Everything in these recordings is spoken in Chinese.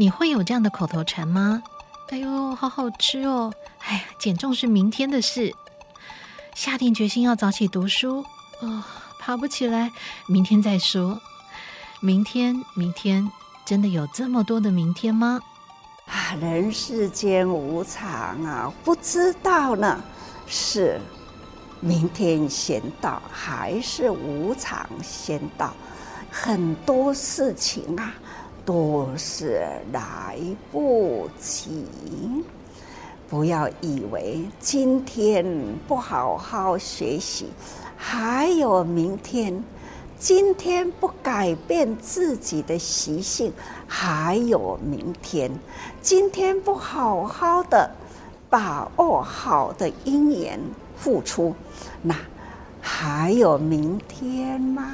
你会有这样的口头禅吗？哎呦，好好吃哦！哎呀，减重是明天的事。下定决心要早起读书，哦，爬不起来，明天再说。明天，明天，真的有这么多的明天吗？啊，人世间无常啊，不知道呢，是明天先到，还是无常先到？很多事情啊，都是来不及。不要以为今天不好好学习，还有明天；今天不改变自己的习性，还有明天；今天不好好的把握好的因缘付出，那还有明天吗？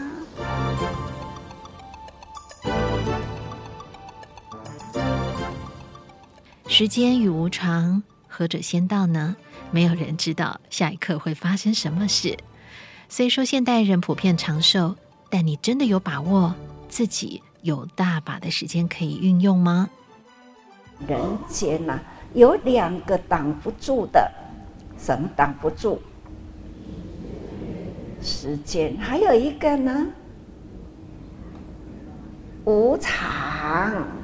时间与无常，何者先到呢？没有人知道下一刻会发生什么事。虽说现代人普遍长寿，但你真的有把握自己有大把的时间可以运用吗？人间呐、啊，有两个挡不住的，什么挡不住？时间，还有一个呢？无常。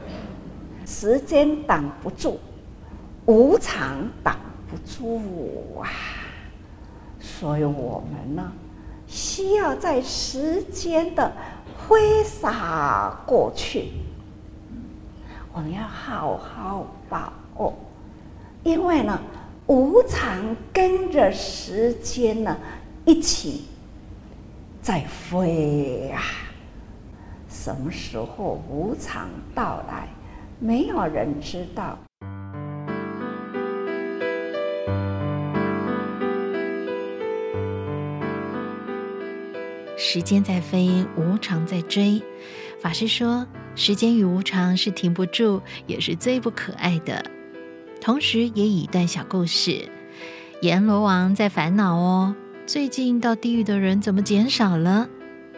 时间挡不住，无常挡不住啊！所以我们呢，需要在时间的挥洒过去，我们要好好把握，因为呢，无常跟着时间呢一起在飞啊！什么时候无常到来？没有人知道。时间在飞，无常在追。法师说，时间与无常是停不住，也是最不可爱的。同时，也以一段小故事：阎罗王在烦恼哦，最近到地狱的人怎么减少了？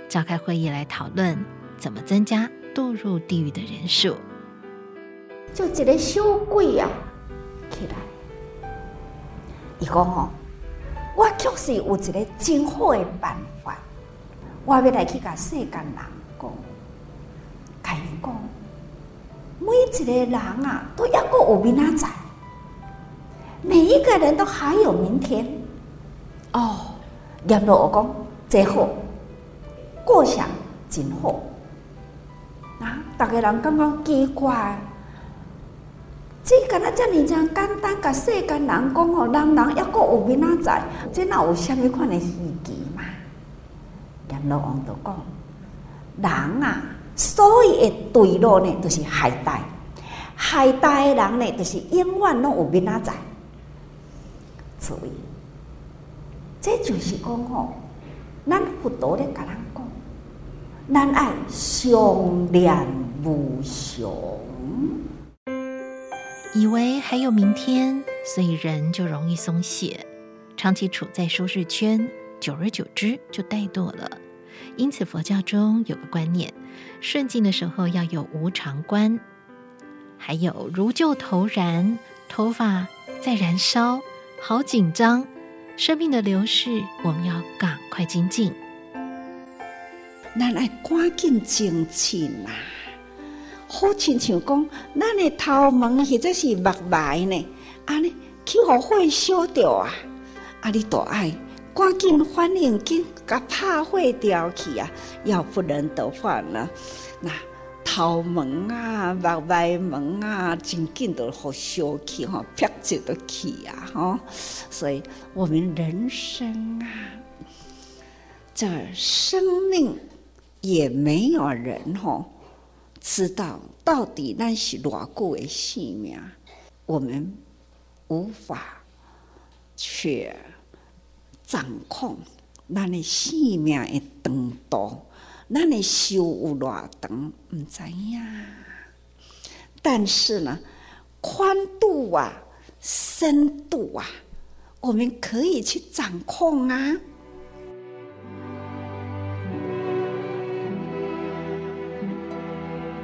召开会议来讨论怎么增加堕入地狱的人数。就一个小鬼啊，起来，伊讲哦，我确实有一个真好的办法，我要来去甲世间人讲，甲伊讲，每一个人啊，都要过有明仔载，每一个人都还有明天。哦，阎罗王讲最好，过想真好，啊，大家人感觉奇怪。这个那这么讲简单，甲世间人讲哦，人人要过有明仔载，这哪有什么款的稀奇嘛？阎罗王就讲，人啊，所以的对路呢，都是海带，海带的人呢，就是永远拢有明仔载。所以，这就是讲哦，咱佛陀咧甲人讲，咱爱相念无常。以为还有明天，所以人就容易松懈，长期处在舒适圈，久而久之就怠惰了。因此，佛教中有个观念：顺境的时候要有无常观，还有如旧头燃，头发在燃烧，好紧张。生命的流逝，我们要赶快精进。那来赶紧精进嘛！好亲像讲，咱的头毛或者是目眉呢，啊你去互火烧掉啊，啊你都爱赶紧反应紧，甲拍火掉去啊，要不然的话呢，那头毛啊、目眉毛啊，真紧都互烧去吼，劈就都去啊吼，所以我们人生啊，这生命也没有人吼。知道到底那是偌久的性命，我们无法去掌控咱的性命的长度，咱的寿有偌长，唔知呀。但是呢，宽度啊，深度啊，我们可以去掌控啊。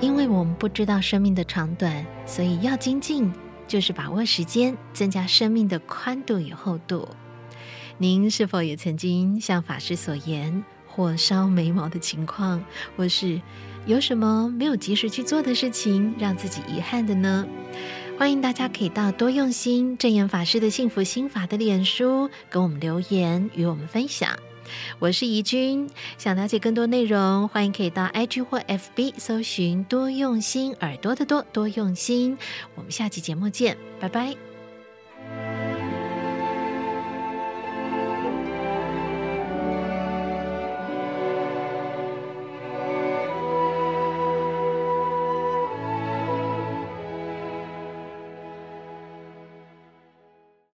因为我们不知道生命的长短，所以要精进，就是把握时间，增加生命的宽度与厚度。您是否也曾经像法师所言，火烧眉毛的情况，或是有什么没有及时去做的事情，让自己遗憾的呢？欢迎大家可以到多用心证言法师的幸福心法的脸书给我们留言，与我们分享。我是怡君，想了解更多内容，欢迎可以到 IG 或 FB 搜寻多用心耳朵的多多用心。我们下期节目见，拜拜。